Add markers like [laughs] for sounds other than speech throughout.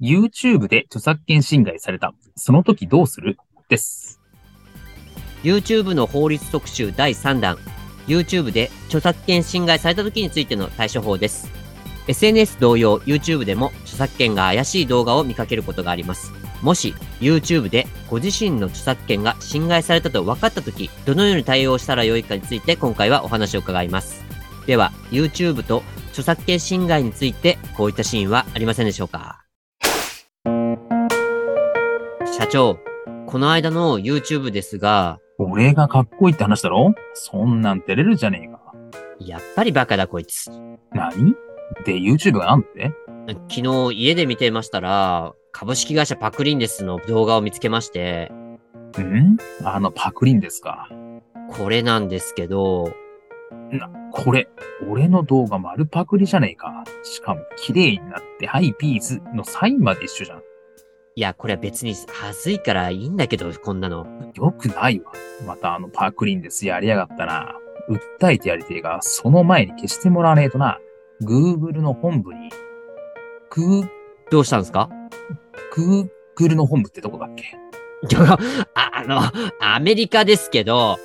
YouTube で著作権侵害された。その時どうする？です。YouTube の法律特集第3弾。YouTube で著作権侵害された時についての対処法です。SNS 同様 YouTube でも著作権が怪しい動画を見かけることがあります。もし YouTube でご自身の著作権が侵害されたと分かった時どのように対応したらよいかについて今回はお話を伺います。では YouTube と著作権侵害についてこういったシーンはありませんでしょうか？長この間の YouTube ですが俺がかっこいいって話だろ？そんなん照れるじゃねえか。やっぱりバカだこいつ何？で、YouTube がなんて昨日家で見てましたら株式会社パクリンデスの動画を見つけましてん？あのパクリンですか？これなんですけどな、これ、俺の動画丸パクリじゃねえか。しかも綺麗になって、ハイピースのサインまで一緒じゃん。いやこれは別に恥ずいからいいんだけどこんなのよくないわ。またあのパクリンですやりやがったな。訴えてやりてえが、その前に消してもらわねえとな。Google の本部に、グー、どうしたんですか？Google の本部ってどこだっけ？あ [laughs] あのアメリカですけど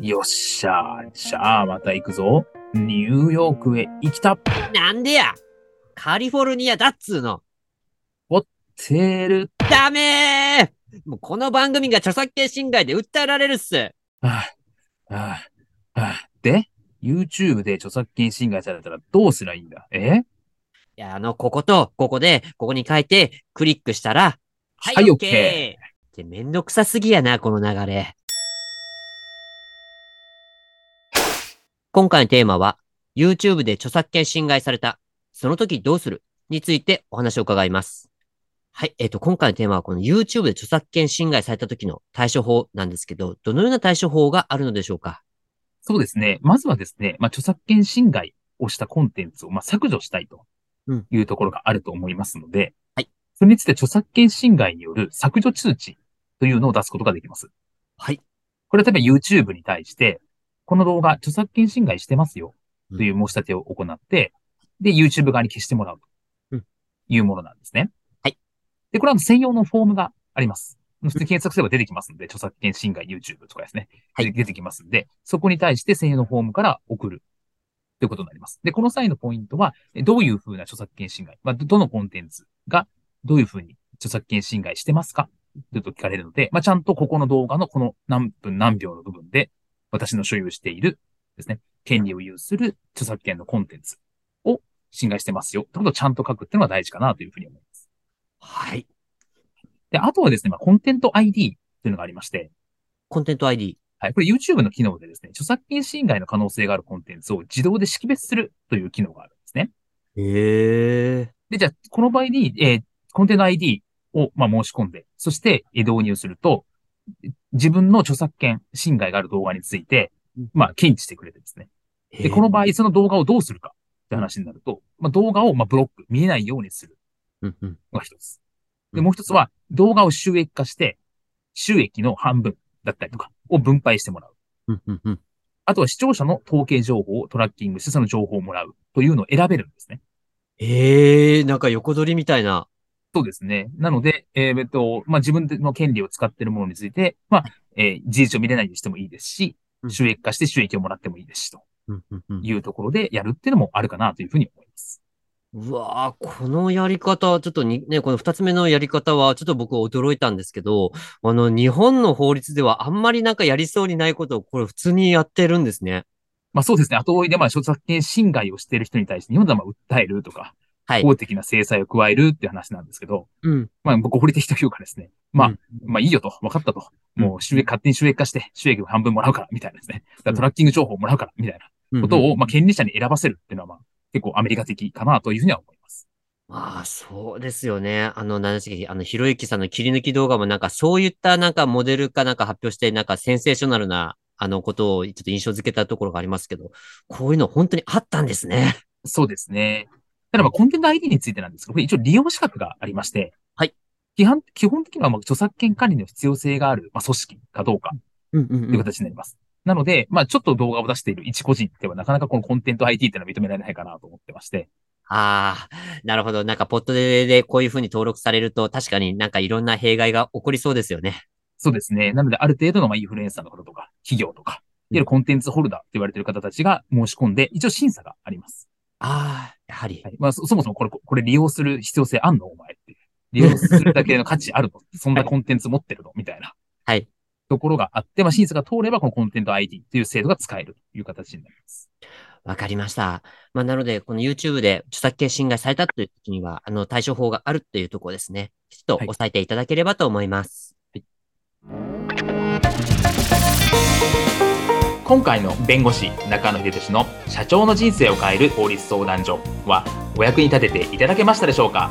よっしゃー。じゃあまた行くぞ。ニューヨークへ行きた。なんでや？カリフォルニアだっつーのてる。ダメーもうこの番組が著作権侵害で訴えられるっすはあ、はあ、はあ。で、YouTube で著作権侵害されたらどうすりゃいいんだ？え？いや、あの、ここと、ここで、ここに書いて、クリックしたら、はい、はい OK! ってめんどくさすぎやな、この流れ。今回のテーマは、YouTube で著作権侵害された、その時どうする？についてお話を伺います。はい、えっ、と、今回のテーマはこの YouTube で著作権侵害された時の対処法なんですけど、どのような対処法があるのでしょうか？そうですね。まずはですね、まあ、著作権侵害をしたコンテンツを、まあ、削除したいとうんいうところがあると思いますので、はい。それについて著作権侵害による削除通知というのを出すことができます。はい。これ例えば YouTube に対して、この動画著作権侵害してますよという申し立てを行って、で、YouTube 側に消してもらううんというものなんですね。はい。で、これはあの専用のフォームがあります。普通に検索すれば出てきますので、著作権侵害 YouTube とかですね。はいで出てきますんで、そこに対して専用のフォームから送るということになります。で、この際のポイントは、えどういう風な著作権侵害、まあ、どどのコンテンツがどういう風に著作権侵害してますか？というと聞かれるので、まあ、ちゃんとここの動画のこの何分何秒の部分で、私の所有しているですね、権利を有する著作権のコンテンツを侵害してますよ。ってことをちゃんと書くっていうのが大事かなというふうに思います。はい。で、あとはですね、まあ、コンテント ID というのがありまして、コンテント ID。はい。これ YouTube の機能でですね、著作権侵害の可能性があるコンテンツを自動で識別するという機能があるんですね。へえ。で、じゃあ、この場合に、えーコンテンツ ID を、まあ、申し込んで、そして、えー導入すると、自分の著作権侵害がある動画について、まあ、検知してくれてですね。で、この場合、その動画をどうするかって話になると、まあ、動画を、まあ、ブロック、見えないようにするが一つ。で、うんもう一つは、動画を収益化して、収益の半分だったりとかを分配してもらう。うんうんうん。あとは視聴者の統計情報をトラッキングして、その情報をもらうというのを選べるんですね。ええなんか横取りみたいな。そうですね。なので、えーえっと、まあ、自分の権利を使っているものについて、まあ、えー事実上見れないにしてもいいですしう、ん収益化して収益をもらってもいいですし、というところでやるっていうのもあるかなというふうに思います。うわぁ、このやり方、ちょっとに、ね、この二つ目のやり方は、ちょっと僕驚いたんですけど、あの、日本の法律ではあんまりなんかやりそうにないことを、これ普通にやってるんですね。まあそうですね。後追いで、まあ、著作権侵害をしている人に対して、日本ではまあ訴えるとか、はい。法的な制裁を加えるっていう話なんですけど、うん。まあ、合理的というかですね。まあ、うんまあいいよと、分かったと。もう収益、勝手に収益化して、収益を半分もらうから、みたいなですね。トラッキング情報をもらうから、みたいなことを、まあ、権利者に選ばせるっていうのは、まあ、結構アメリカ的かなというふうには思います。ああ、そうですよね。あの、何でしたっけ、あの、ひろゆきさんの切り抜き動画もなんか、そういったなんかモデルかなんか発表して、なんかセンセーショナルな、あの、ことをちょっと印象づけたところがありますけど、こういうの本当にあったんですね。そうですね。ただまあ、コンテンツ ID についてなんですけど、一応利用資格がありまして、はい。基本基本的にはまあ著作権管理の必要性がある、まあ、組織かどうか、という形になります。なので、まあ、ちょっと動画を出している一個人ではなかなかこのコンテンツ IT っていうのは認められないかなと思ってまして。ああ、なるほど。なんか、ポットででこういうふうに登録されると、確かになんかいろんな弊害が起こりそうですよね。そうですね。なので、ある程度のまあインフルエンサーの方とか、企業とか、いわゆるコンテンツホルダーって言われている方たちが申し込んで、一応審査があります。ああ、やはり。はい、まあそ、そもそもこれ、これ利用する必要性あんの？お前って。利用するだけの価値あるの？そんなコンテンツ持ってるの？みたいな。はい。ところがあって、まあ、審査が通れば、このコンテンツ ID という制度が使えるという形になります。わかりました。まあ、なので、この YouTube で著作権侵害されたという時には、あの、対処法があるっていうところですね。きちっと押さえていただければと思います。はい、今回の弁護士中野秀俊の社長の人生を変える法律相談所はお役に立てていただけましたでしょうか？